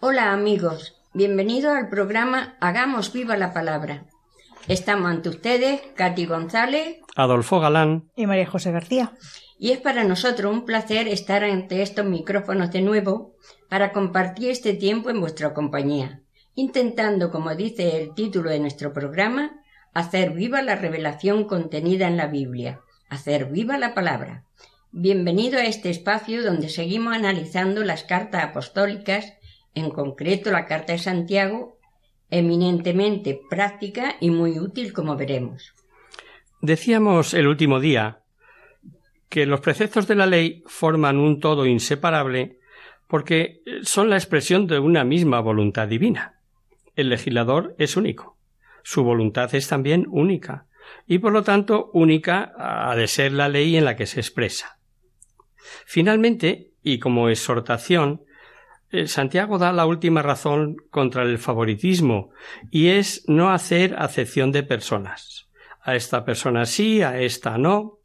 Hola amigos, bienvenidos al programa Hagamos viva la palabra. Estamos ante ustedes, Katy González, Adolfo Galán. y María José García. y es para nosotros un placer estar ante estos micrófonos de nuevo para compartir este tiempo en vuestra compañía, intentando, como dice el título de nuestro programa, hacer viva la revelación contenida en la Biblia, hacer viva la palabra. Bienvenido a este espacio donde seguimos analizando las cartas apostólicas, en concreto la carta de Santiago, eminentemente práctica y muy útil como veremos. Decíamos el último día que los preceptos de la ley forman un todo inseparable porque son la expresión de una misma voluntad divina. El legislador es único. Su voluntad es también única y por lo tanto única ha de ser la ley en la que se expresa. Finalmente, y como exhortación, Santiago da la última razón contra el favoritismo y es no hacer acepción de personas. A esta persona sí, a esta no.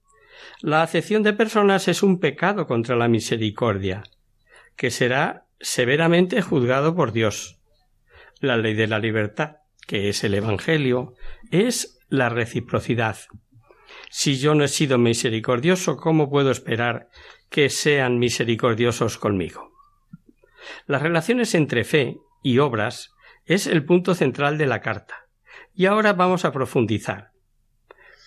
La acepción de personas es un pecado contra la misericordia, que será severamente juzgado por Dios. La ley de la libertad, que es el Evangelio, es la reciprocidad. Si yo no he sido misericordioso, ¿cómo puedo esperar que sean misericordiosos conmigo? Las relaciones entre fe y obras es el punto central de la carta. Y ahora vamos a profundizar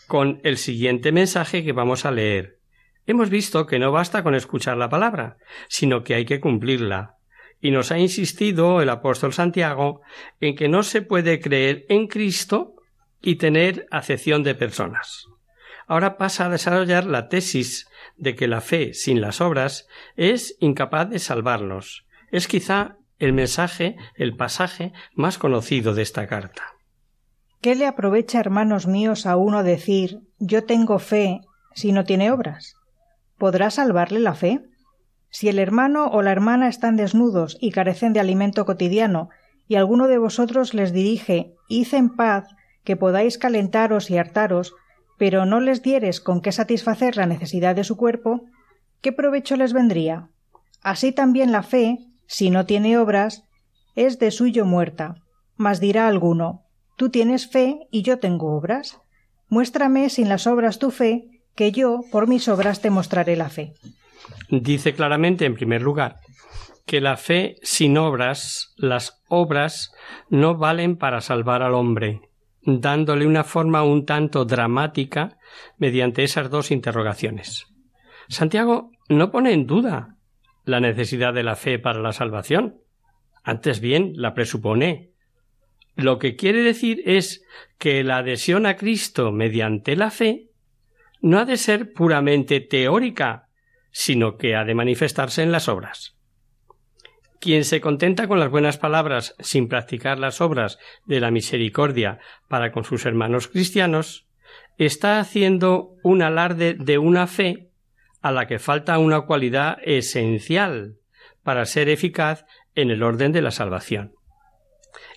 con el siguiente mensaje que vamos a leer. Hemos visto que no basta con escuchar la palabra, sino que hay que cumplirla. Y nos ha insistido el apóstol Santiago en que no se puede creer en Cristo y tener acepción de personas. Ahora pasa a desarrollar la tesis de que la fe sin las obras es incapaz de salvarnos. Es quizá el mensaje, el pasaje más conocido de esta carta. ¿Qué le aprovecha, hermanos míos, a uno decir yo tengo fe si no tiene obras? ¿Podrá salvarle la fe? Si el hermano o la hermana están desnudos y carecen de alimento cotidiano, y alguno de vosotros les dirige Id en paz, que podáis calentaros y hartaros, pero no les dieres con qué satisfacer la necesidad de su cuerpo, ¿qué provecho les vendría? Así también la fe, si no tiene obras, es de suyo muerta. Mas dirá alguno Tú tienes fe y yo tengo obras. Muéstrame sin las obras tu fe, que yo por mis obras te mostraré la fe. Dice claramente, en primer lugar, que la fe sin obras, las obras, no valen para salvar al hombre, dándole una forma un tanto dramática mediante esas dos interrogaciones. Santiago no pone en duda la necesidad de la fe para la salvación. Antes bien, la presupone. Lo que quiere decir es que la adhesión a Cristo mediante la fe no ha de ser puramente teórica, sino que ha de manifestarse en las obras. Quien se contenta con las buenas palabras sin practicar las obras de la misericordia para con sus hermanos cristianos, está haciendo un alarde de una fe a la que falta una cualidad esencial para ser eficaz en el orden de la salvación.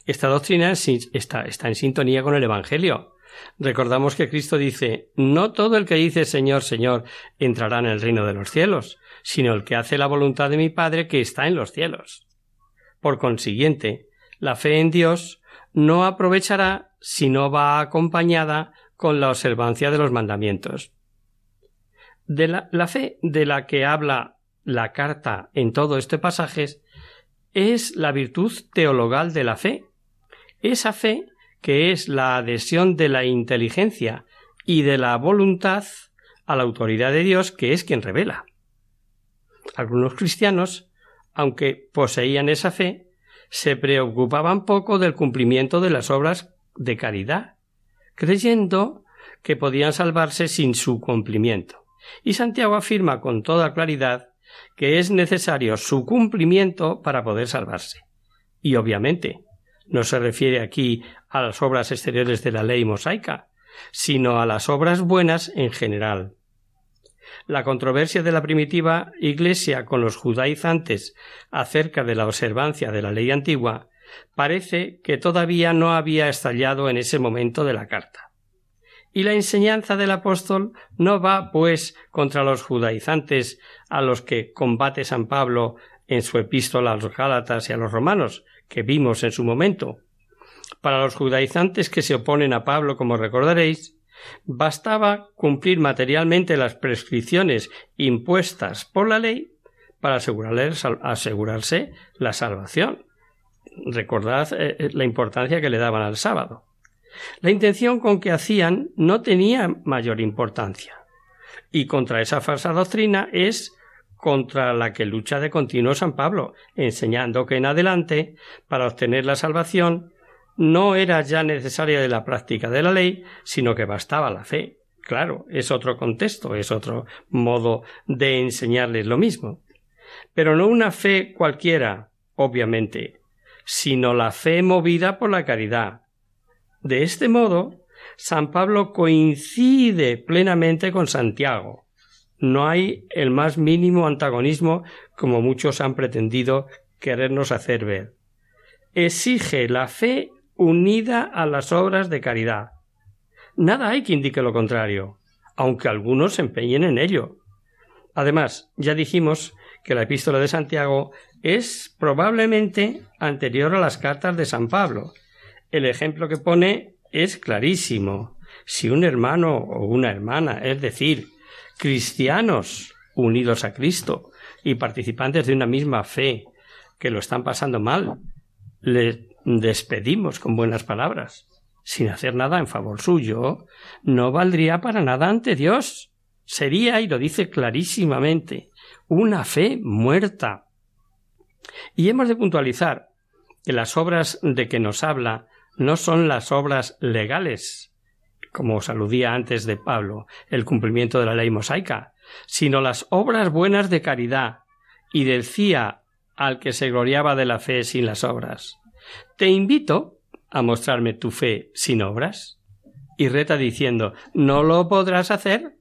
Esta doctrina está, en sintonía con el Evangelio. Recordamos que Cristo dice No todo el que dice Señor, Señor entrará en el reino de los cielos, sino el que hace la voluntad de mi Padre que está en los cielos. Por consiguiente, la fe en Dios no aprovechará si no va acompañada con la observancia de los mandamientos. De la, la fe de la que habla la carta en todo este pasaje es la virtud teologal de la fe. Esa fe que es la adhesión de la inteligencia y de la voluntad a la autoridad de Dios, que es quien revela. Algunos cristianos, aunque poseían esa fe, se preocupaban poco del cumplimiento de las obras de caridad, creyendo que podían salvarse sin su cumplimiento. Y Santiago afirma con toda claridad que es necesario su cumplimiento para poder salvarse. Y obviamente, no se refiere aquí a las obras exteriores de la ley mosaica, sino a las obras buenas en general. La controversia de la primitiva Iglesia con los judaizantes acerca de la observancia de la ley antigua parece que todavía no había estallado en ese momento de la carta. Y la enseñanza del apóstol no va, pues, contra los judaizantes a los que combate San Pablo en su epístola a los Gálatas y a los romanos, que vimos en su momento. Para los judaizantes que se oponen a Pablo, como recordaréis, bastaba cumplir materialmente las prescripciones impuestas por la ley para asegurarse la salvación. Recordad eh, eh, la importancia que le daban al sábado. La intención con que hacían no tenía mayor importancia. Y contra esa falsa doctrina es contra la que lucha de continuo San Pablo, enseñando que en adelante, para obtener la salvación, no era ya necesaria de la práctica de la ley, sino que bastaba la fe. Claro, es otro contexto, es otro modo de enseñarles lo mismo. Pero no una fe cualquiera, obviamente, sino la fe movida por la caridad. De este modo, San Pablo coincide plenamente con Santiago, no hay el más mínimo antagonismo como muchos han pretendido querernos hacer ver. Exige la fe unida a las obras de caridad. Nada hay que indique lo contrario, aunque algunos se empeñen en ello. Además, ya dijimos que la epístola de Santiago es probablemente anterior a las cartas de San Pablo. El ejemplo que pone es clarísimo. Si un hermano o una hermana, es decir, cristianos unidos a Cristo y participantes de una misma fe que lo están pasando mal, le despedimos con buenas palabras, sin hacer nada en favor suyo, no valdría para nada ante Dios. Sería, y lo dice clarísimamente, una fe muerta. Y hemos de puntualizar que las obras de que nos habla no son las obras legales, como os aludía antes de Pablo, el cumplimiento de la ley mosaica, sino las obras buenas de caridad, y decía al que se gloriaba de la fe sin las obras. Te invito a mostrarme tu fe sin obras. Y reta diciendo No lo podrás hacer,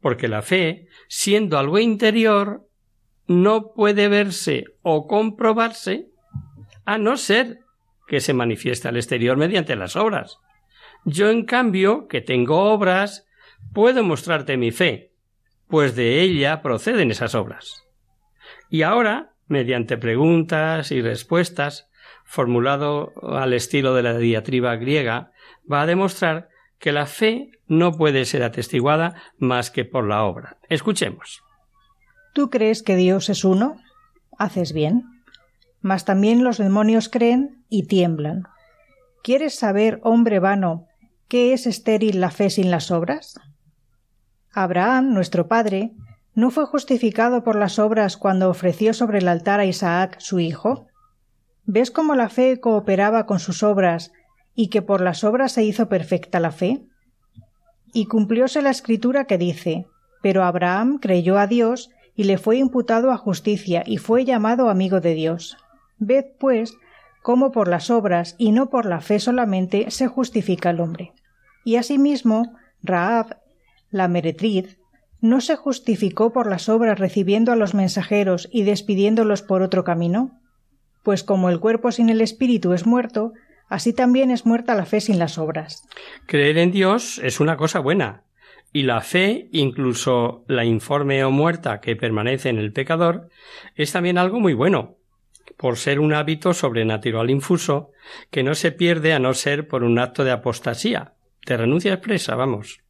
porque la fe, siendo algo interior, no puede verse o comprobarse a no ser que se manifieste al exterior mediante las obras. Yo, en cambio, que tengo obras, puedo mostrarte mi fe, pues de ella proceden esas obras. Y ahora, mediante preguntas y respuestas, formulado al estilo de la diatriba griega, va a demostrar que la fe no puede ser atestiguada más que por la obra. Escuchemos. ¿Tú crees que Dios es uno? Haces bien. Mas también los demonios creen y tiemblan. ¿Quieres saber, hombre vano, ¿Qué es estéril la fe sin las obras? Abraham, nuestro padre, ¿no fue justificado por las obras cuando ofreció sobre el altar a Isaac, su hijo? ¿Ves cómo la fe cooperaba con sus obras y que por las obras se hizo perfecta la fe? Y cumplióse la escritura que dice, pero Abraham creyó a Dios y le fue imputado a justicia y fue llamado amigo de Dios. Ved, pues, cómo por las obras y no por la fe solamente se justifica el hombre. Y asimismo, Raab, la meretriz, ¿no se justificó por las obras recibiendo a los mensajeros y despidiéndolos por otro camino? Pues como el cuerpo sin el espíritu es muerto, así también es muerta la fe sin las obras. Creer en Dios es una cosa buena, y la fe, incluso la informe o muerta que permanece en el pecador, es también algo muy bueno, por ser un hábito sobrenatural infuso que no se pierde a no ser por un acto de apostasía, de renuncia expresa, vamos.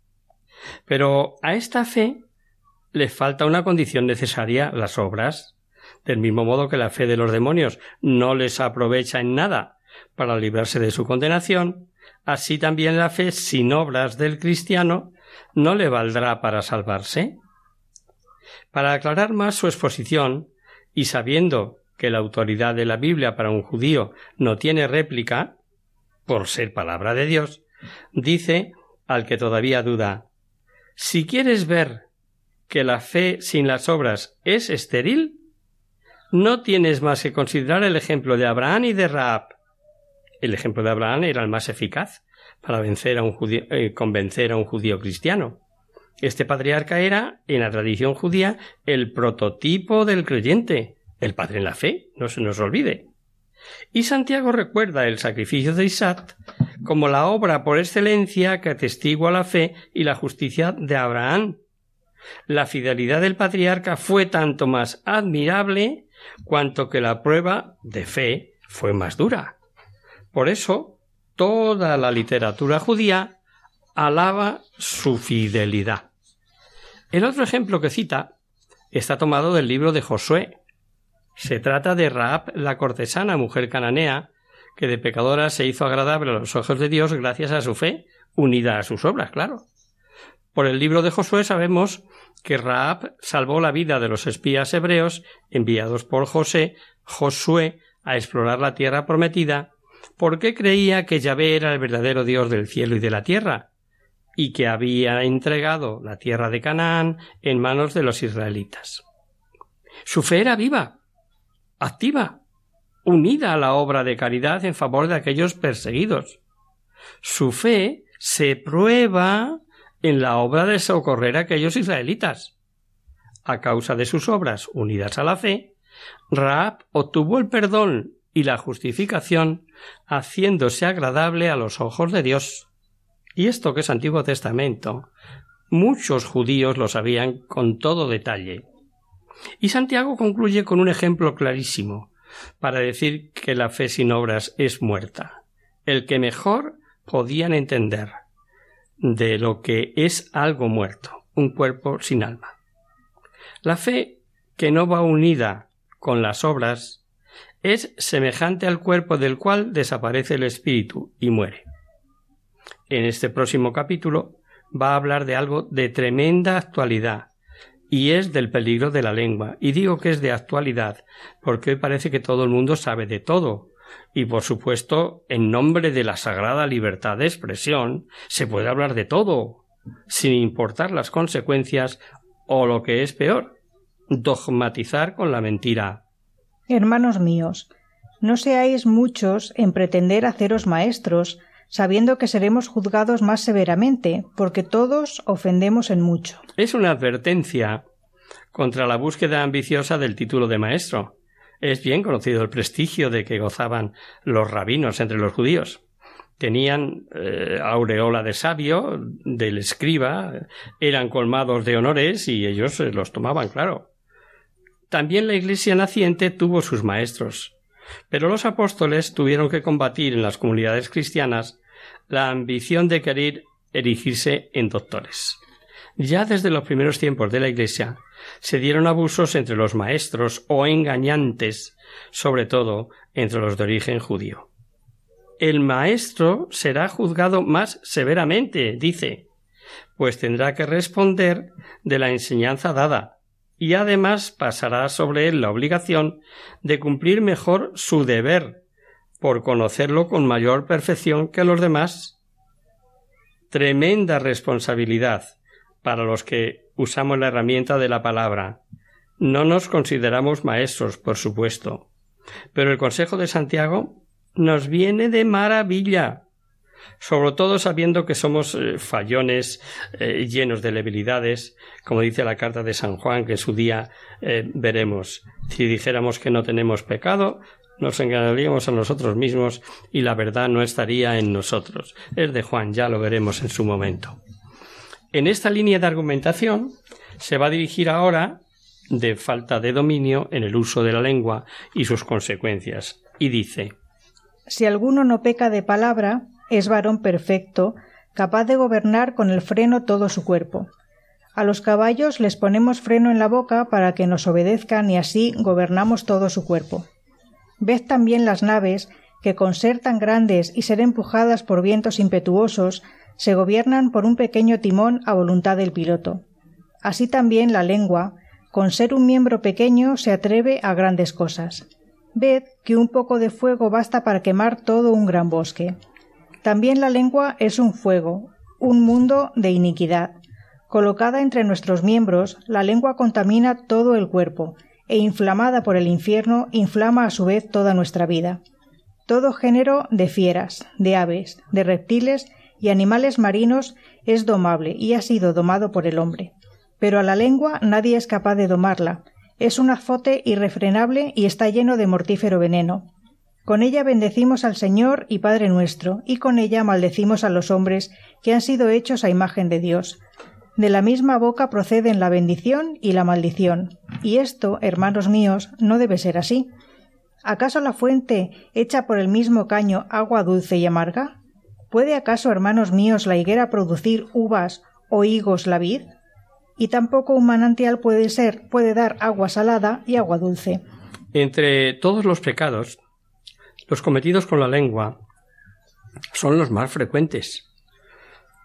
Pero a esta fe le falta una condición necesaria, las obras. Del mismo modo que la fe de los demonios no les aprovecha en nada para librarse de su condenación, así también la fe sin obras del cristiano no le valdrá para salvarse. Para aclarar más su exposición, y sabiendo que la autoridad de la Biblia para un judío no tiene réplica, por ser palabra de Dios, dice al que todavía duda Si quieres ver que la fe sin las obras es estéril, no tienes más que considerar el ejemplo de Abraham y de Raab. El ejemplo de Abraham era el más eficaz para vencer a un judío, eh, convencer a un judío cristiano. Este patriarca era, en la tradición judía, el prototipo del creyente, el padre en la fe, no se nos olvide. Y Santiago recuerda el sacrificio de Isaac como la obra por excelencia que atestigua la fe y la justicia de Abraham. La fidelidad del patriarca fue tanto más admirable cuanto que la prueba de fe fue más dura. Por eso, toda la literatura judía alaba su fidelidad. El otro ejemplo que cita está tomado del libro de Josué. Se trata de Raab la cortesana, mujer cananea, que de pecadora se hizo agradable a los ojos de Dios gracias a su fe, unida a sus obras, claro. Por el libro de Josué sabemos que Raab salvó la vida de los espías hebreos enviados por José, Josué, a explorar la tierra prometida, porque creía que Yahvé era el verdadero Dios del cielo y de la tierra, y que había entregado la tierra de Canaán en manos de los israelitas. Su fe era viva, activa, unida a la obra de caridad en favor de aquellos perseguidos. Su fe se prueba en la obra de socorrer a aquellos israelitas. A causa de sus obras unidas a la fe, Raab obtuvo el perdón y la justificación, haciéndose agradable a los ojos de Dios. Y esto que es Antiguo Testamento, muchos judíos lo sabían con todo detalle. Y Santiago concluye con un ejemplo clarísimo para decir que la fe sin obras es muerta, el que mejor podían entender de lo que es algo muerto, un cuerpo sin alma. La fe que no va unida con las obras es semejante al cuerpo del cual desaparece el espíritu y muere. En este próximo capítulo va a hablar de algo de tremenda actualidad, y es del peligro de la lengua. Y digo que es de actualidad, porque hoy parece que todo el mundo sabe de todo, y por supuesto, en nombre de la sagrada libertad de expresión, se puede hablar de todo, sin importar las consecuencias o lo que es peor, dogmatizar con la mentira. Hermanos míos, no seáis muchos en pretender haceros maestros, sabiendo que seremos juzgados más severamente, porque todos ofendemos en mucho. Es una advertencia contra la búsqueda ambiciosa del título de maestro. Es bien conocido el prestigio de que gozaban los rabinos entre los judíos. Tenían eh, aureola de sabio, del escriba, eran colmados de honores y ellos eh, los tomaban, claro. También la Iglesia naciente tuvo sus maestros, pero los apóstoles tuvieron que combatir en las comunidades cristianas la ambición de querer erigirse en doctores. Ya desde los primeros tiempos de la Iglesia se dieron abusos entre los maestros o engañantes, sobre todo entre los de origen judío. El maestro será juzgado más severamente, dice, pues tendrá que responder de la enseñanza dada, y además pasará sobre él la obligación de cumplir mejor su deber, por conocerlo con mayor perfección que los demás. Tremenda responsabilidad para los que usamos la herramienta de la palabra. No nos consideramos maestros, por supuesto, pero el consejo de Santiago nos viene de maravilla, sobre todo sabiendo que somos eh, fallones eh, llenos de debilidades, como dice la carta de San Juan, que en su día eh, veremos. Si dijéramos que no tenemos pecado, nos engañaríamos a nosotros mismos y la verdad no estaría en nosotros. Es de Juan, ya lo veremos en su momento. En esta línea de argumentación se va a dirigir ahora de falta de dominio en el uso de la lengua y sus consecuencias, y dice Si alguno no peca de palabra, es varón perfecto, capaz de gobernar con el freno todo su cuerpo. A los caballos les ponemos freno en la boca para que nos obedezcan y así gobernamos todo su cuerpo. Ved también las naves que con ser tan grandes y ser empujadas por vientos impetuosos se gobiernan por un pequeño timón a voluntad del piloto. Así también la lengua, con ser un miembro pequeño, se atreve a grandes cosas. Ved que un poco de fuego basta para quemar todo un gran bosque. También la lengua es un fuego, un mundo de iniquidad. Colocada entre nuestros miembros, la lengua contamina todo el cuerpo, e inflamada por el infierno, inflama a su vez toda nuestra vida. Todo género de fieras, de aves, de reptiles y animales marinos es domable y ha sido domado por el hombre. Pero a la lengua nadie es capaz de domarla. Es un azote irrefrenable y está lleno de mortífero veneno. Con ella bendecimos al Señor y Padre nuestro, y con ella maldecimos a los hombres que han sido hechos a imagen de Dios. De la misma boca proceden la bendición y la maldición. Y esto, hermanos míos, no debe ser así. ¿Acaso la fuente echa por el mismo caño agua dulce y amarga? ¿Puede acaso, hermanos míos, la higuera producir uvas o higos la vid? Y tampoco un manantial puede ser, puede dar agua salada y agua dulce. Entre todos los pecados, los cometidos con la lengua son los más frecuentes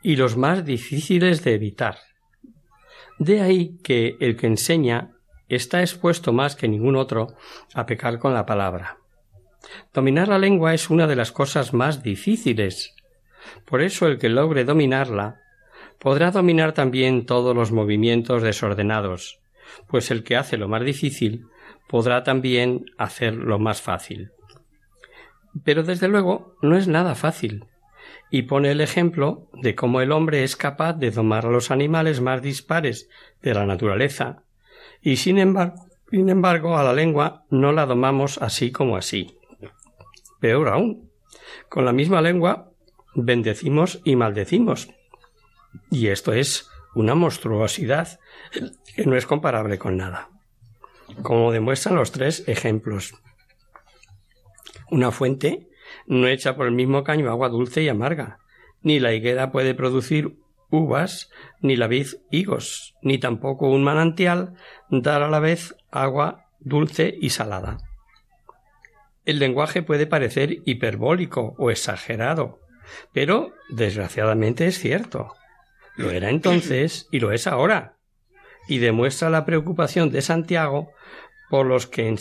y los más difíciles de evitar. De ahí que el que enseña está expuesto más que ningún otro a pecar con la palabra. Dominar la lengua es una de las cosas más difíciles por eso el que logre dominarla podrá dominar también todos los movimientos desordenados, pues el que hace lo más difícil podrá también hacer lo más fácil. Pero desde luego no es nada fácil, y pone el ejemplo de cómo el hombre es capaz de domar a los animales más dispares de la naturaleza, y sin embargo, sin embargo a la lengua no la domamos así como así. Peor aún, con la misma lengua bendecimos y maldecimos. Y esto es una monstruosidad que no es comparable con nada. Como demuestran los tres ejemplos. Una fuente no echa por el mismo caño agua dulce y amarga. Ni la higuera puede producir uvas, ni la vid higos, ni tampoco un manantial dar a la vez agua dulce y salada. El lenguaje puede parecer hiperbólico o exagerado, pero, desgraciadamente, es cierto. Lo era entonces y lo es ahora. Y demuestra la preocupación de Santiago por los que,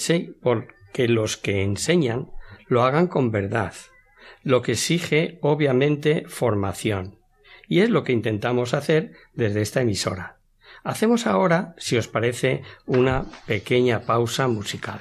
que los que enseñan lo hagan con verdad, lo que exige obviamente formación. Y es lo que intentamos hacer desde esta emisora. Hacemos ahora, si os parece, una pequeña pausa musical.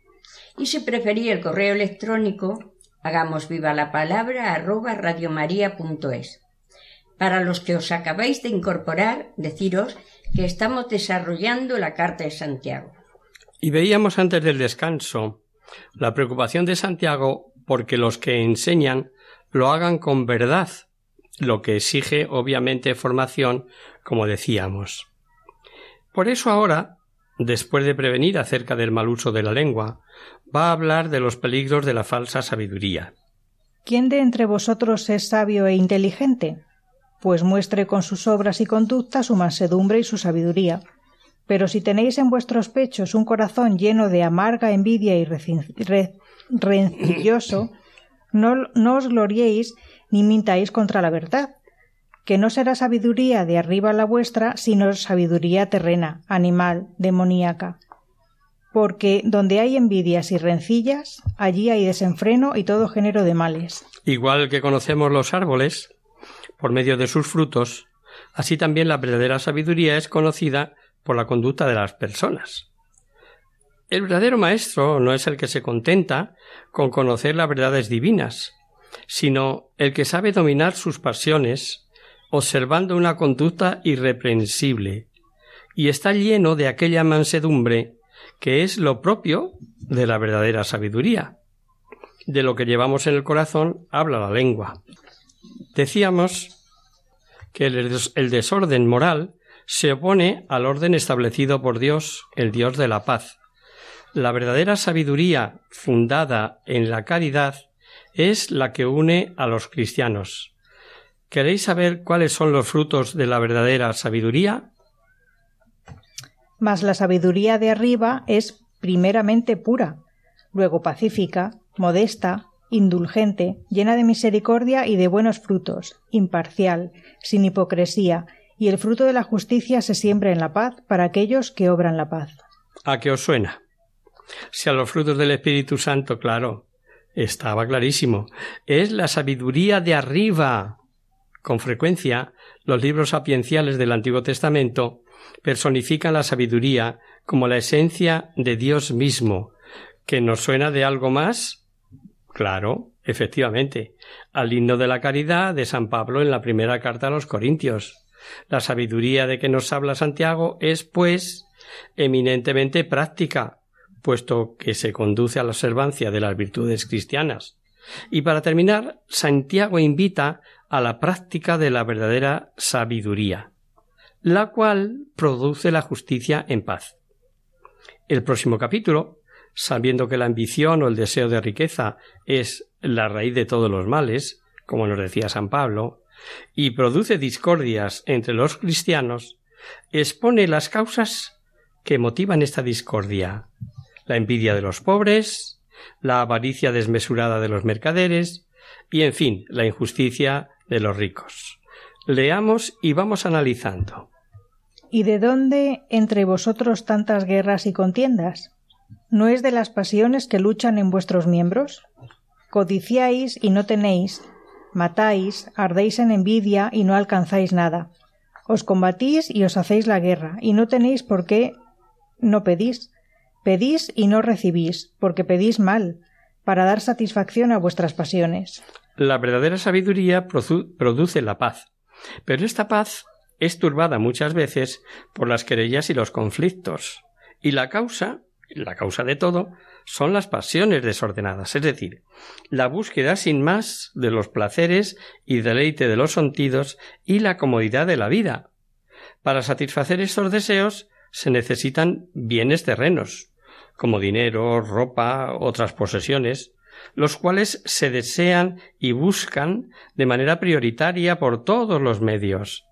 y si prefería el correo electrónico, hagamos viva la palabra arroba radiomaria.es. Para los que os acabáis de incorporar, deciros que estamos desarrollando la Carta de Santiago. Y veíamos antes del descanso la preocupación de Santiago porque los que enseñan lo hagan con verdad, lo que exige obviamente formación, como decíamos. Por eso ahora después de prevenir acerca del mal uso de la lengua, va a hablar de los peligros de la falsa sabiduría. ¿Quién de entre vosotros es sabio e inteligente? Pues muestre con sus obras y conductas su mansedumbre y su sabiduría. Pero si tenéis en vuestros pechos un corazón lleno de amarga envidia y rencilloso, no, no os gloriéis ni mintáis contra la verdad que no será sabiduría de arriba la vuestra, sino sabiduría terrena, animal, demoníaca. Porque donde hay envidias y rencillas, allí hay desenfreno y todo género de males. Igual que conocemos los árboles por medio de sus frutos, así también la verdadera sabiduría es conocida por la conducta de las personas. El verdadero maestro no es el que se contenta con conocer las verdades divinas, sino el que sabe dominar sus pasiones observando una conducta irreprensible, y está lleno de aquella mansedumbre que es lo propio de la verdadera sabiduría. De lo que llevamos en el corazón habla la lengua. Decíamos que el desorden moral se opone al orden establecido por Dios, el Dios de la paz. La verdadera sabiduría fundada en la caridad es la que une a los cristianos, ¿Queréis saber cuáles son los frutos de la verdadera sabiduría? Mas la sabiduría de arriba es primeramente pura, luego pacífica, modesta, indulgente, llena de misericordia y de buenos frutos, imparcial, sin hipocresía, y el fruto de la justicia se siembra en la paz para aquellos que obran la paz. ¿A qué os suena? Si a los frutos del Espíritu Santo, claro, estaba clarísimo. Es la sabiduría de arriba, con frecuencia, los libros sapienciales del Antiguo Testamento personifican la sabiduría como la esencia de Dios mismo, que nos suena de algo más. Claro, efectivamente, al himno de la caridad de San Pablo en la primera carta a los Corintios. La sabiduría de que nos habla Santiago es, pues, eminentemente práctica, puesto que se conduce a la observancia de las virtudes cristianas. Y para terminar, Santiago invita a la práctica de la verdadera sabiduría, la cual produce la justicia en paz. El próximo capítulo, sabiendo que la ambición o el deseo de riqueza es la raíz de todos los males, como nos decía San Pablo, y produce discordias entre los cristianos, expone las causas que motivan esta discordia, la envidia de los pobres, la avaricia desmesurada de los mercaderes, y en fin, la injusticia de los ricos. Leamos y vamos analizando. ¿Y de dónde entre vosotros tantas guerras y contiendas? ¿No es de las pasiones que luchan en vuestros miembros? Codiciáis y no tenéis, matáis, ardéis en envidia y no alcanzáis nada. Os combatís y os hacéis la guerra, y no tenéis por qué no pedís. Pedís y no recibís, porque pedís mal, para dar satisfacción a vuestras pasiones. La verdadera sabiduría produce la paz, pero esta paz es turbada muchas veces por las querellas y los conflictos, y la causa, la causa de todo, son las pasiones desordenadas, es decir, la búsqueda sin más de los placeres y deleite de los sentidos y la comodidad de la vida. Para satisfacer estos deseos se necesitan bienes terrenos, como dinero, ropa, otras posesiones, los cuales se desean y buscan de manera prioritaria por todos los medios.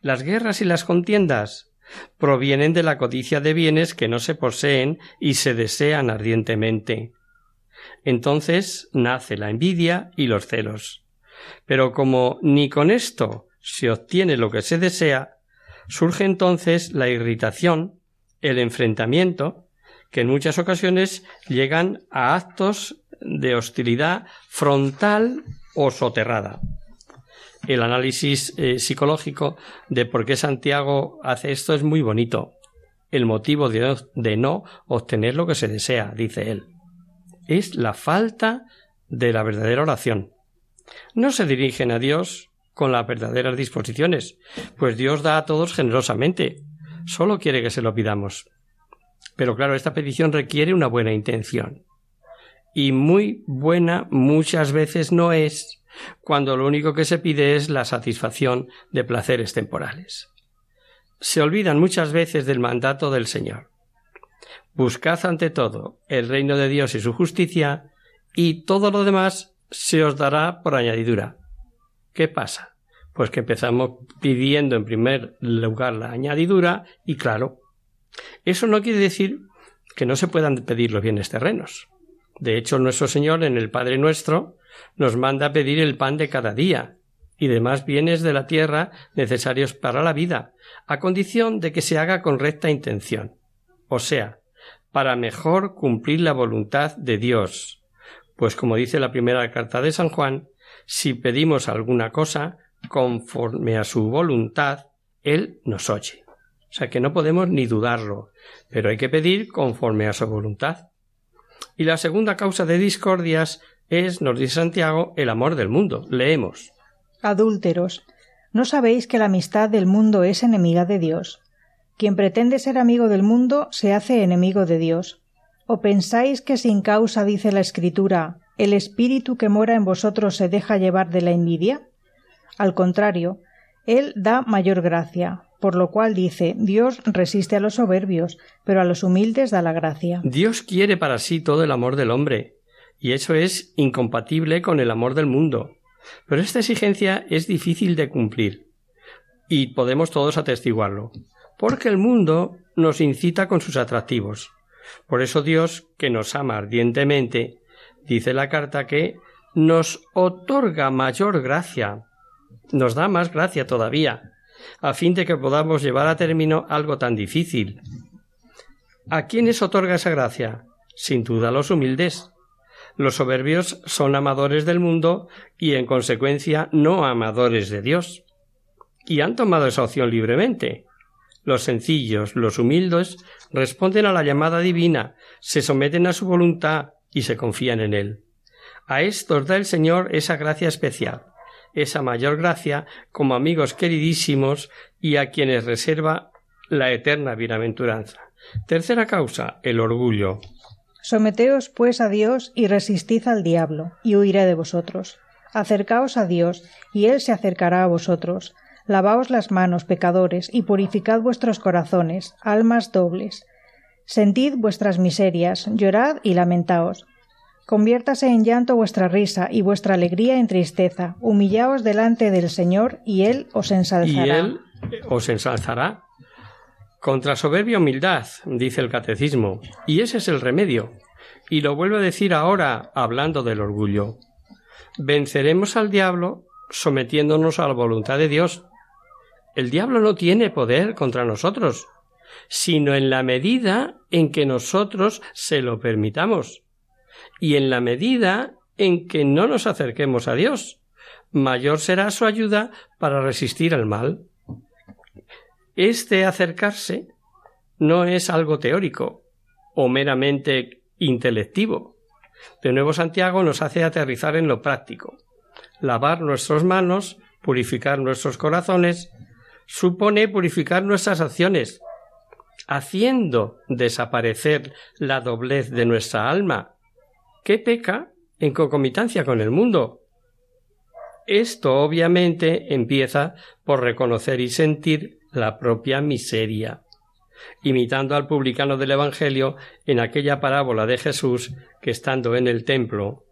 Las guerras y las contiendas provienen de la codicia de bienes que no se poseen y se desean ardientemente. Entonces nace la envidia y los celos. Pero como ni con esto se obtiene lo que se desea, surge entonces la irritación, el enfrentamiento, que en muchas ocasiones llegan a actos de hostilidad frontal o soterrada. El análisis eh, psicológico de por qué Santiago hace esto es muy bonito. El motivo de no obtener lo que se desea, dice él, es la falta de la verdadera oración. No se dirigen a Dios con las verdaderas disposiciones, pues Dios da a todos generosamente. Solo quiere que se lo pidamos. Pero claro, esta petición requiere una buena intención. Y muy buena muchas veces no es cuando lo único que se pide es la satisfacción de placeres temporales. Se olvidan muchas veces del mandato del Señor. Buscad ante todo el reino de Dios y su justicia, y todo lo demás se os dará por añadidura. ¿Qué pasa? Pues que empezamos pidiendo en primer lugar la añadidura y claro, eso no quiere decir que no se puedan pedir los bienes terrenos. De hecho, nuestro Señor en el Padre nuestro nos manda pedir el pan de cada día y demás bienes de la tierra necesarios para la vida, a condición de que se haga con recta intención, o sea, para mejor cumplir la voluntad de Dios. Pues como dice la primera carta de San Juan, si pedimos alguna cosa conforme a su voluntad, Él nos oye. O sea que no podemos ni dudarlo, pero hay que pedir conforme a su voluntad. Y la segunda causa de discordias es, nos dice Santiago, el amor del mundo. Leemos. Adúlteros, ¿no sabéis que la amistad del mundo es enemiga de Dios? Quien pretende ser amigo del mundo se hace enemigo de Dios. ¿O pensáis que sin causa dice la Escritura el espíritu que mora en vosotros se deja llevar de la envidia? Al contrario, Él da mayor gracia, por lo cual dice Dios resiste a los soberbios, pero a los humildes da la gracia. Dios quiere para sí todo el amor del hombre, y eso es incompatible con el amor del mundo. Pero esta exigencia es difícil de cumplir, y podemos todos atestiguarlo, porque el mundo nos incita con sus atractivos. Por eso Dios, que nos ama ardientemente, dice la carta que nos otorga mayor gracia, nos da más gracia todavía, a fin de que podamos llevar a término algo tan difícil. ¿A quiénes otorga esa gracia? Sin duda los humildes. Los soberbios son amadores del mundo y en consecuencia no amadores de Dios. Y han tomado esa opción libremente. Los sencillos, los humildes, responden a la llamada divina, se someten a su voluntad y se confían en Él. A estos da el Señor esa gracia especial esa mayor gracia como amigos queridísimos y a quienes reserva la eterna bienaventuranza. Tercera causa, el orgullo. Someteos pues a Dios y resistid al diablo, y huiré de vosotros. Acercaos a Dios, y Él se acercará a vosotros. Lavaos las manos, pecadores, y purificad vuestros corazones, almas dobles. Sentid vuestras miserias, llorad y lamentaos. Conviértase en llanto vuestra risa y vuestra alegría en tristeza. Humillaos delante del Señor y Él os ensalzará. Y Él os ensalzará. Contra soberbia humildad, dice el catecismo. Y ese es el remedio. Y lo vuelvo a decir ahora, hablando del orgullo. Venceremos al diablo sometiéndonos a la voluntad de Dios. El diablo no tiene poder contra nosotros, sino en la medida en que nosotros se lo permitamos y en la medida en que no nos acerquemos a Dios, mayor será su ayuda para resistir al mal. Este acercarse no es algo teórico o meramente intelectivo. De nuevo Santiago nos hace aterrizar en lo práctico. Lavar nuestras manos, purificar nuestros corazones, supone purificar nuestras acciones, haciendo desaparecer la doblez de nuestra alma que peca en concomitancia con el mundo. Esto obviamente empieza por reconocer y sentir la propia miseria, imitando al publicano del Evangelio en aquella parábola de Jesús que estando en el templo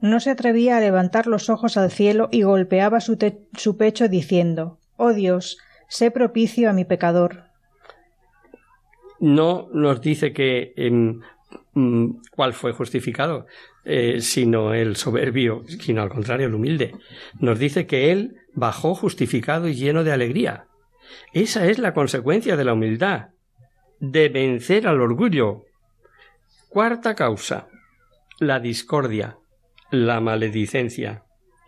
no se atrevía a levantar los ojos al cielo y golpeaba su, pecho diciendo Oh Dios, sé propicio a mi pecador. No nos dice que em, Mm, cuál fue justificado. eh, sino el soberbio, sino al contrario el humilde. Nos dice que Él bajó justificado y lleno de alegría. Esa es la consecuencia de la humildad, de vencer al orgullo. Cuarta causa, la discordia, la maledicencia.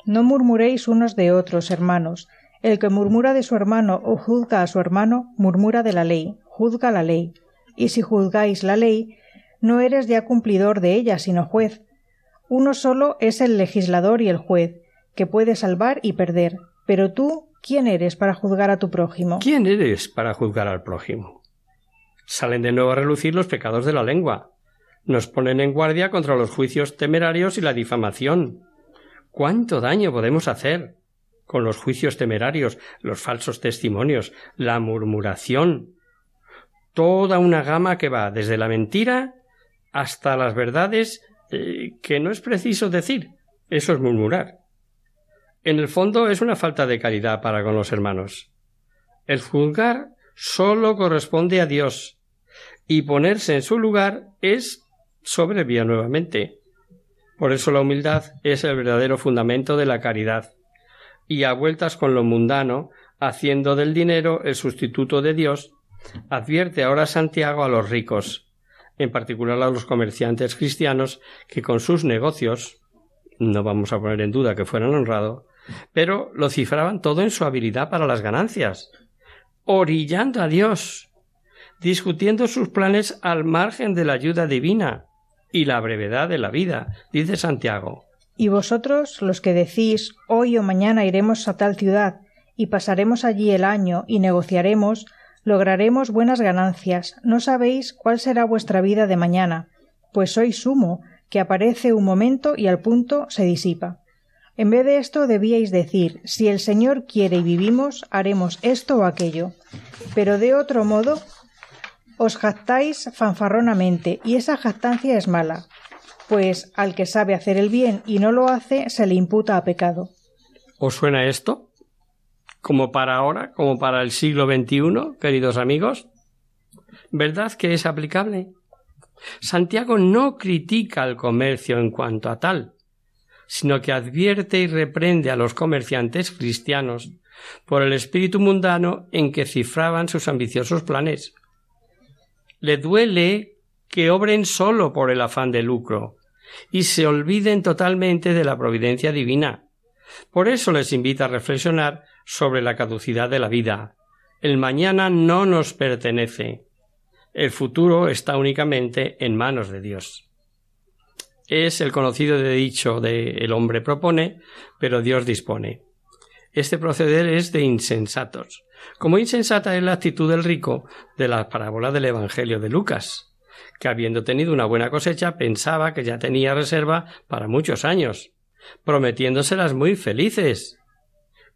No murmuréis unos de otros, hermanos. El que murmura de su hermano o juzga a su hermano, murmura de la ley, juzga la ley. Y si juzgáis la ley, no eres ya cumplidor de ella, sino juez. Uno solo es el legislador y el juez, que puede salvar y perder. Pero tú, ¿quién eres para juzgar a tu prójimo? ¿Quién eres para juzgar al prójimo? Salen de nuevo a relucir los pecados de la lengua. Nos ponen en guardia contra los juicios temerarios y la difamación. ¿Cuánto daño podemos hacer con los juicios temerarios, los falsos testimonios, la murmuración? Toda una gama que va desde la mentira hasta las verdades eh, que no es preciso decir. Eso es murmurar. En el fondo es una falta de caridad para con los hermanos. El juzgar sólo corresponde a Dios y ponerse en su lugar es sobrevía nuevamente. Por eso la humildad es el verdadero fundamento de la caridad. Y a vueltas con lo mundano, haciendo del dinero el sustituto de Dios, advierte ahora Santiago a los ricos, en particular a los comerciantes cristianos, que con sus negocios, no vamos a poner en duda que fueran honrados, pero lo cifraban todo en su habilidad para las ganancias, orillando a Dios, discutiendo sus planes al margen de la ayuda divina, y la brevedad de la vida, dice Santiago. Y vosotros, los que decís hoy o mañana iremos a tal ciudad y pasaremos allí el año y negociaremos, lograremos buenas ganancias. No sabéis cuál será vuestra vida de mañana, pues sois humo, que aparece un momento y al punto se disipa. En vez de esto debíais decir si el Señor quiere y vivimos, haremos esto o aquello. Pero de otro modo, os jactáis fanfarronamente, y esa jactancia es mala, pues al que sabe hacer el bien y no lo hace, se le imputa a pecado. ¿Os suena esto? ¿Como para ahora, como para el siglo XXI, queridos amigos? ¿Verdad que es aplicable? Santiago no critica al comercio en cuanto a tal, sino que advierte y reprende a los comerciantes cristianos por el espíritu mundano en que cifraban sus ambiciosos planes le duele que obren solo por el afán de lucro y se olviden totalmente de la providencia divina. Por eso les invita a reflexionar sobre la caducidad de la vida. El mañana no nos pertenece. El futuro está únicamente en manos de Dios. Es el conocido de dicho de el hombre propone, pero Dios dispone. Este proceder es de insensatos, como insensata es la actitud del rico de la parábola del Evangelio de Lucas, que habiendo tenido una buena cosecha pensaba que ya tenía reserva para muchos años, prometiéndoselas muy felices,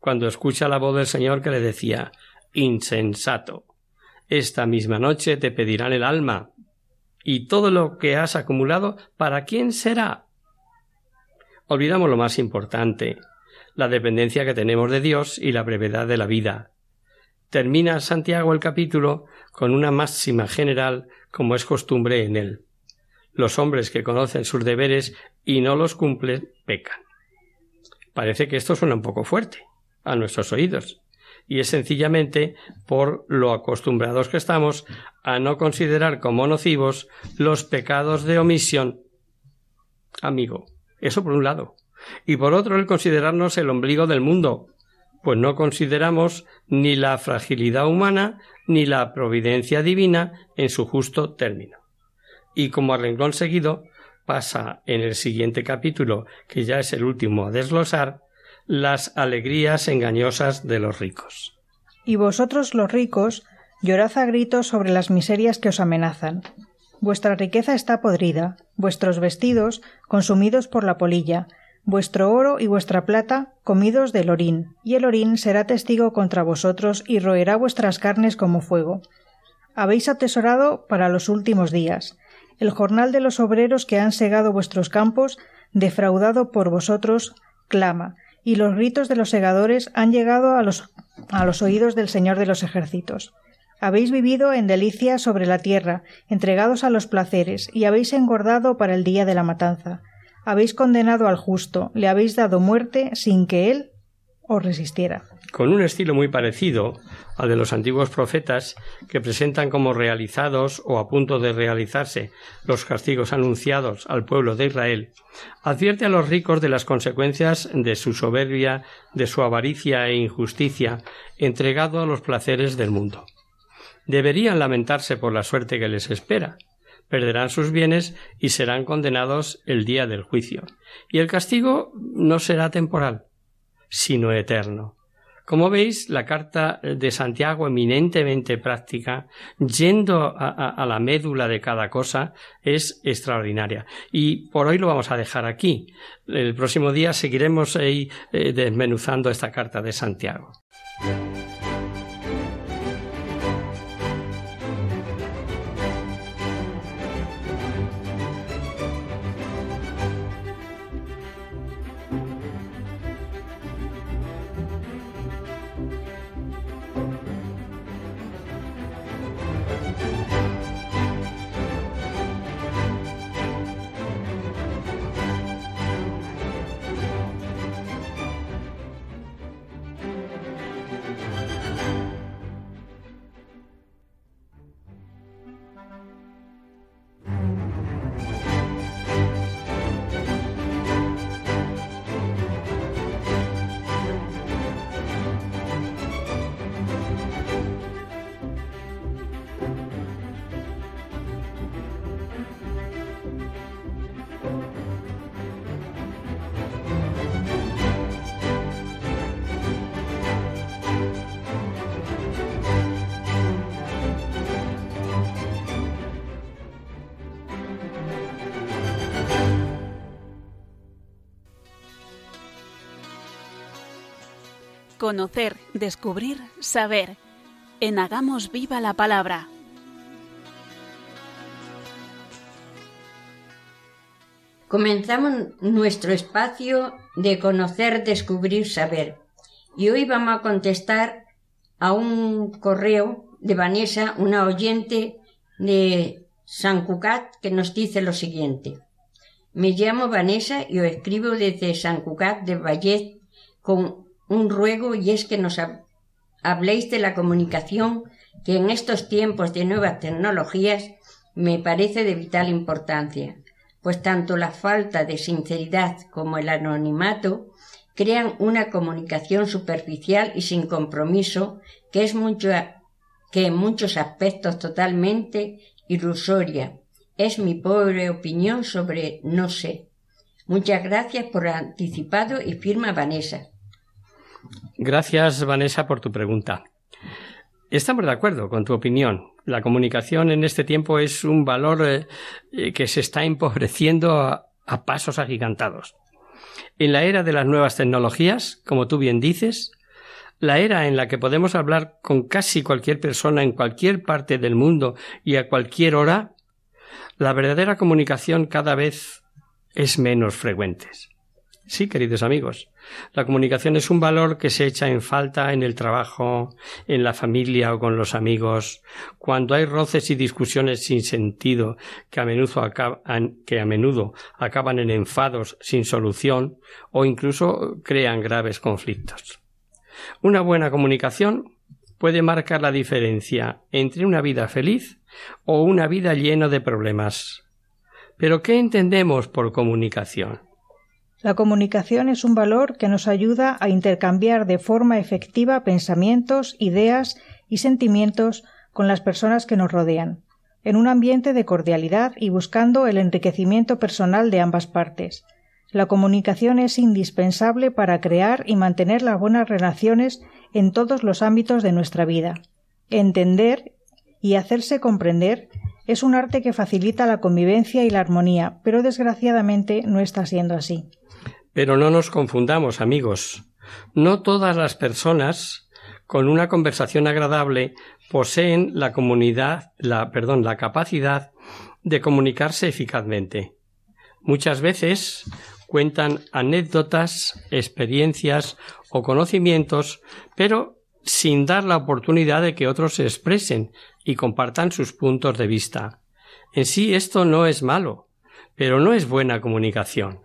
cuando escucha la voz del Señor que le decía Insensato, esta misma noche te pedirán el alma, y todo lo que has acumulado, ¿para quién será? Olvidamos lo más importante, la dependencia que tenemos de Dios y la brevedad de la vida. Termina Santiago el capítulo con una máxima general como es costumbre en él. Los hombres que conocen sus deberes y no los cumplen pecan. Parece que esto suena un poco fuerte a nuestros oídos, y es sencillamente por lo acostumbrados que estamos a no considerar como nocivos los pecados de omisión. Amigo, eso por un lado y por otro el considerarnos el ombligo del mundo, pues no consideramos ni la fragilidad humana ni la providencia divina en su justo término. Y como a renglón seguido pasa en el siguiente capítulo, que ya es el último a desglosar, las alegrías engañosas de los ricos. Y vosotros los ricos, llorad a gritos sobre las miserias que os amenazan. Vuestra riqueza está podrida, vuestros vestidos consumidos por la polilla, vuestro oro y vuestra plata comidos del orín, y el orín será testigo contra vosotros y roerá vuestras carnes como fuego. Habéis atesorado para los últimos días. El jornal de los obreros que han segado vuestros campos, defraudado por vosotros, clama, y los gritos de los segadores han llegado a los, a los oídos del Señor de los ejércitos. Habéis vivido en delicia sobre la tierra, entregados a los placeres, y habéis engordado para el día de la matanza Habéis condenado al justo, le habéis dado muerte sin que él os resistiera. Con un estilo muy parecido al de los antiguos profetas, que presentan como realizados o a punto de realizarse los castigos anunciados al pueblo de Israel, advierte a los ricos de las consecuencias de su soberbia, de su avaricia e injusticia, entregado a los placeres del mundo. Deberían lamentarse por la suerte que les espera, perderán sus bienes y serán condenados el día del juicio. Y el castigo no será temporal, sino eterno. Como veis, la carta de Santiago, eminentemente práctica, yendo a, la médula de cada cosa, es extraordinaria. Y por hoy lo vamos a dejar aquí. El próximo día seguiremos ahí eh, desmenuzando esta carta de Santiago. Descubrir, saber. En Hagamos Viva la Palabra. Comenzamos nuestro espacio de conocer, descubrir, saber. Y hoy vamos a contestar a un correo de Vanessa, una oyente de San Cucat, que nos dice lo siguiente. Me llamo Vanessa y os escribo desde San Cucat de Vallet con un ruego y es que nos habléis de la comunicación que en estos tiempos de nuevas tecnologías me parece de vital importancia, pues tanto la falta de sinceridad como el anonimato crean una comunicación superficial y sin compromiso que es mucho, que en muchos aspectos totalmente ilusoria. Es mi pobre opinión sobre no sé. Muchas gracias por anticipado y firma Vanessa. Gracias, Vanessa, por tu pregunta. Estamos de acuerdo con tu opinión. La comunicación en este tiempo es un valor eh, que se está empobreciendo a pasos agigantados. En la era de las nuevas tecnologías, como tú bien dices, la era en la que podemos hablar con casi cualquier persona en cualquier parte del mundo y a cualquier hora, la verdadera comunicación cada vez es menos frecuente. Sí, queridos amigos, la comunicación es un valor que se echa en falta en el trabajo, en la familia o con los amigos, cuando hay roces y discusiones sin sentido que a menudo, acaban, en enfados sin solución o incluso crean graves conflictos. Una buena comunicación puede marcar la diferencia entre una vida feliz o una vida llena de problemas. Pero ¿qué entendemos por comunicación? La comunicación es un valor que nos ayuda a intercambiar de forma efectiva pensamientos, ideas y sentimientos con las personas que nos rodean, en un ambiente de cordialidad y buscando el enriquecimiento personal de ambas partes. La comunicación es indispensable para crear y mantener las buenas relaciones en todos los ámbitos de nuestra vida. Entender y hacerse comprender es un arte que facilita la convivencia y la armonía, pero desgraciadamente no está siendo así. Pero no nos confundamos, amigos. No todas las personas con una conversación agradable poseen la comunidad, la, perdón, la capacidad de comunicarse eficazmente. Muchas veces cuentan anécdotas, experiencias o conocimientos, pero sin dar la oportunidad de que otros se expresen y compartan sus puntos de vista. En sí esto no es malo, pero no es buena comunicación.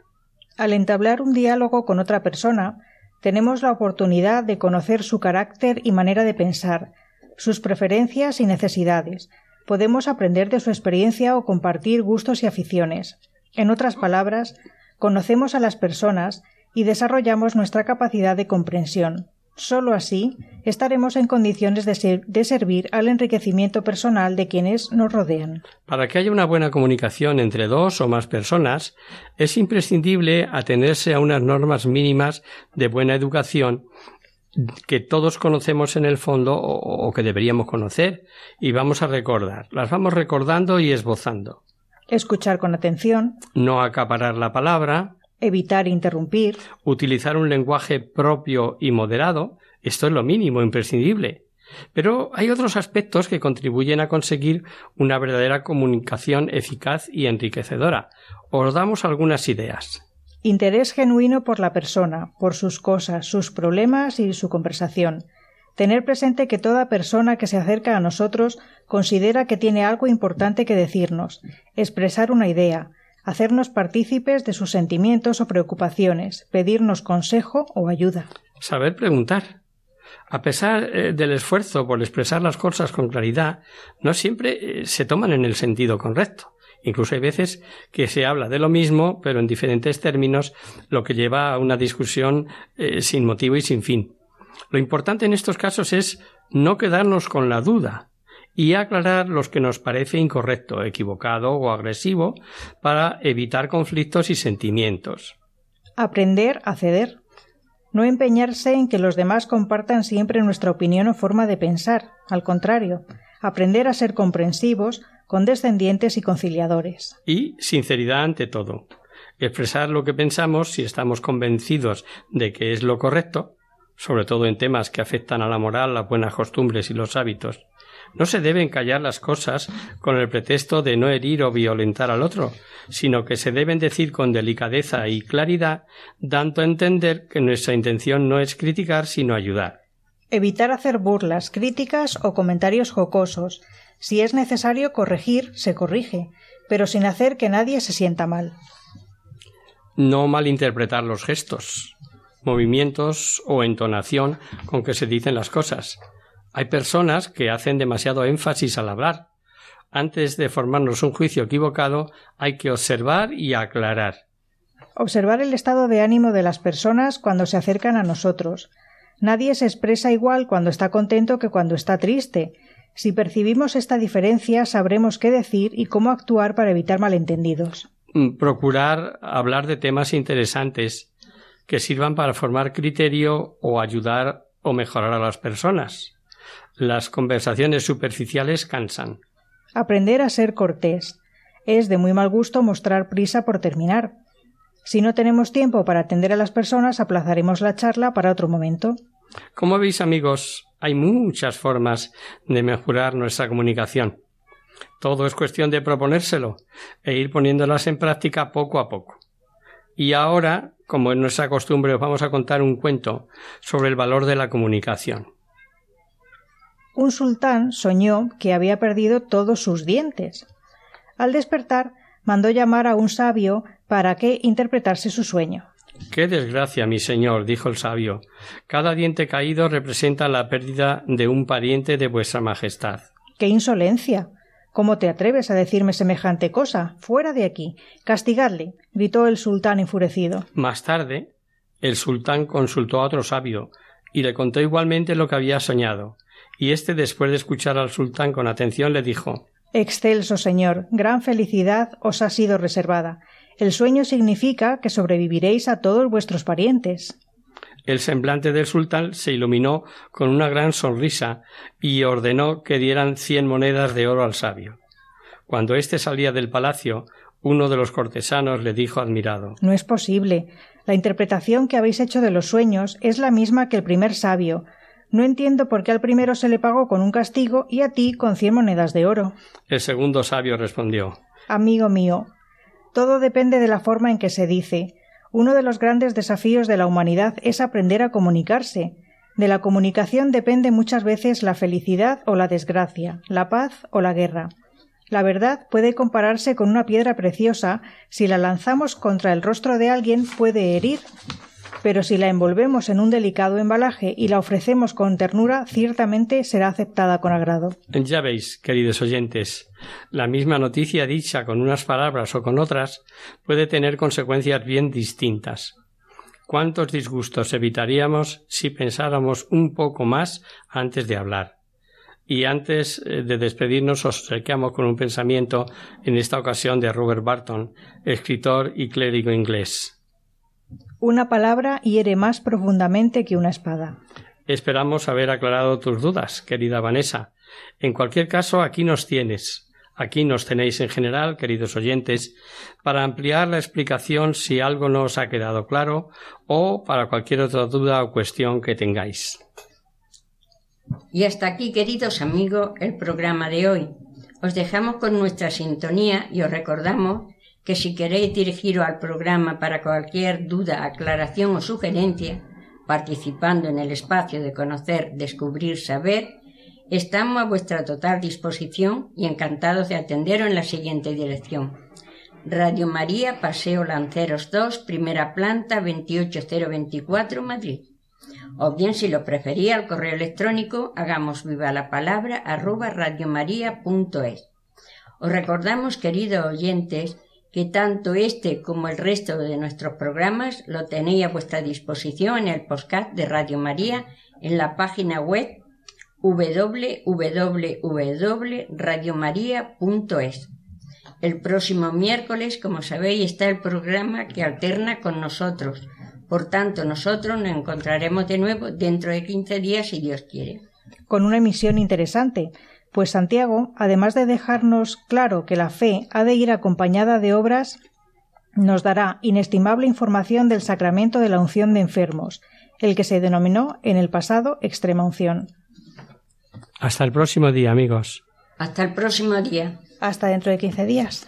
Al entablar un diálogo con otra persona, tenemos la oportunidad de conocer su carácter y manera de pensar, sus preferencias y necesidades. Podemos aprender de su experiencia o compartir gustos y aficiones. En otras palabras, conocemos a las personas y desarrollamos nuestra capacidad de comprensión. Solo así estaremos en condiciones de, de, servir al enriquecimiento personal de quienes nos rodean. Para que haya una buena comunicación entre dos o más personas, es imprescindible atenerse a unas normas mínimas de buena educación que todos conocemos en el fondo o, o que deberíamos conocer y vamos a recordar. Las vamos recordando y esbozando. Escuchar con atención. No acaparar la palabra evitar interrumpir, utilizar un lenguaje propio y moderado, esto es lo mínimo, imprescindible. Pero hay otros aspectos que contribuyen a conseguir una verdadera comunicación eficaz y enriquecedora. Os damos algunas ideas. Interés genuino por la persona, por sus cosas, sus problemas y su conversación. Tener presente que toda persona que se acerca a nosotros considera que tiene algo importante que decirnos, expresar una idea, hacernos partícipes de sus sentimientos o preocupaciones, pedirnos consejo o ayuda. Saber preguntar. A pesar eh, del esfuerzo por expresar las cosas con claridad, no siempre eh, se toman en el sentido correcto. Incluso hay veces que se habla de lo mismo, pero en diferentes términos, lo que lleva a una discusión eh, sin motivo y sin fin. Lo importante en estos casos es no quedarnos con la duda, y aclarar los que nos parece incorrecto, equivocado o agresivo para evitar conflictos y sentimientos. Aprender a ceder. No empeñarse en que los demás compartan siempre nuestra opinión o forma de pensar. Al contrario, aprender a ser comprensivos, condescendientes y conciliadores. Y sinceridad ante todo. Expresar lo que pensamos si estamos convencidos de que es lo correcto, sobre todo en temas que afectan a la moral, las buenas costumbres y los hábitos. No se deben callar las cosas con el pretexto de no herir o violentar al otro, sino que se deben decir con delicadeza y claridad, dando a entender que nuestra intención no es criticar, sino ayudar. Evitar hacer burlas, críticas o comentarios jocosos. Si es necesario corregir, se corrige, pero sin hacer que nadie se sienta mal. No malinterpretar los gestos, movimientos o entonación con que se dicen las cosas. Hay personas que hacen demasiado énfasis al hablar. Antes de formarnos un juicio equivocado, hay que observar y aclarar. Observar el estado de ánimo de las personas cuando se acercan a nosotros. Nadie se expresa igual cuando está contento que cuando está triste. Si percibimos esta diferencia, sabremos qué decir y cómo actuar para evitar malentendidos. Mm, procurar hablar de temas interesantes que sirvan para formar criterio o ayudar o mejorar a las personas. Las conversaciones superficiales cansan. Aprender a ser cortés. Es de muy mal gusto mostrar prisa por terminar. Si no tenemos tiempo para atender a las personas, aplazaremos la charla para otro momento. Como veis, amigos, hay muchas formas de mejorar nuestra comunicación. Todo es cuestión de proponérselo e ir poniéndolas en práctica poco a poco. Y ahora, como es nuestra costumbre, os vamos a contar un cuento sobre el valor de la comunicación un sultán soñó que había perdido todos sus dientes. Al despertar, mandó llamar a un sabio para que interpretase su sueño. Qué desgracia, mi señor, dijo el sabio. Cada diente caído representa la pérdida de un pariente de vuestra majestad. ¡Qué insolencia! ¿Cómo te atreves a decirme semejante cosa? Fuera de aquí. Castigadle. gritó el sultán enfurecido. Más tarde, el sultán consultó a otro sabio y le contó igualmente lo que había soñado y éste, después de escuchar al sultán con atención, le dijo Excelso señor, gran felicidad os ha sido reservada. El sueño significa que sobreviviréis a todos vuestros parientes. El semblante del sultán se iluminó con una gran sonrisa y ordenó que dieran cien monedas de oro al sabio. Cuando éste salía del palacio, uno de los cortesanos le dijo admirado No es posible. La interpretación que habéis hecho de los sueños es la misma que el primer sabio, no entiendo por qué al primero se le pagó con un castigo y a ti con cien monedas de oro. El segundo sabio respondió Amigo mío, todo depende de la forma en que se dice. Uno de los grandes desafíos de la humanidad es aprender a comunicarse. De la comunicación depende muchas veces la felicidad o la desgracia, la paz o la guerra. La verdad puede compararse con una piedra preciosa, si la lanzamos contra el rostro de alguien puede herir, pero si la envolvemos en un delicado embalaje y la ofrecemos con ternura, ciertamente será aceptada con agrado. Ya veis, queridos oyentes, la misma noticia dicha con unas palabras o con otras puede tener consecuencias bien distintas. ¿Cuántos disgustos evitaríamos si pensáramos un poco más antes de hablar? Y antes eh, de despedirnos os acercamos con un pensamiento en esta ocasión de Robert Barton, escritor y clérigo inglés. Una palabra hiere más profundamente que una espada. Esperamos haber aclarado tus dudas, querida Vanessa. En cualquier caso, aquí nos tienes. Aquí nos tenéis en general, queridos oyentes, para ampliar la explicación si algo no os ha quedado claro o para cualquier otra duda o cuestión que tengáis. Y hasta aquí, queridos amigos, el programa de hoy. Os dejamos con nuestra sintonía y os recordamos que si queréis dirigiros al programa para cualquier duda, aclaración o sugerencia, participando en el espacio de conocer, descubrir, saber, estamos a vuestra total disposición y encantados de atenderos en la siguiente dirección. Radio María, Paseo Lanceros 2, primera planta 28024, Madrid. O bien, si lo prefería, al correo electrónico, hagamos viva la palabra arroba radiomaria.es. Os recordamos, queridos oyentes, que tanto este como el resto de nuestros programas lo tenéis a vuestra disposición en el podcast de Radio María en la página web www.radiomaria.es. El próximo miércoles, como sabéis, está el programa que alterna con nosotros. Por tanto, nosotros nos encontraremos de nuevo dentro de 15 días, si Dios quiere. Con una emisión interesante, pues Santiago, además de dejarnos claro que la fe ha de ir acompañada de obras, nos dará inestimable información del sacramento de la unción de enfermos, el que se denominó en el pasado extrema unción. Hasta el próximo día, amigos. Hasta el próximo día. Hasta dentro de quince días.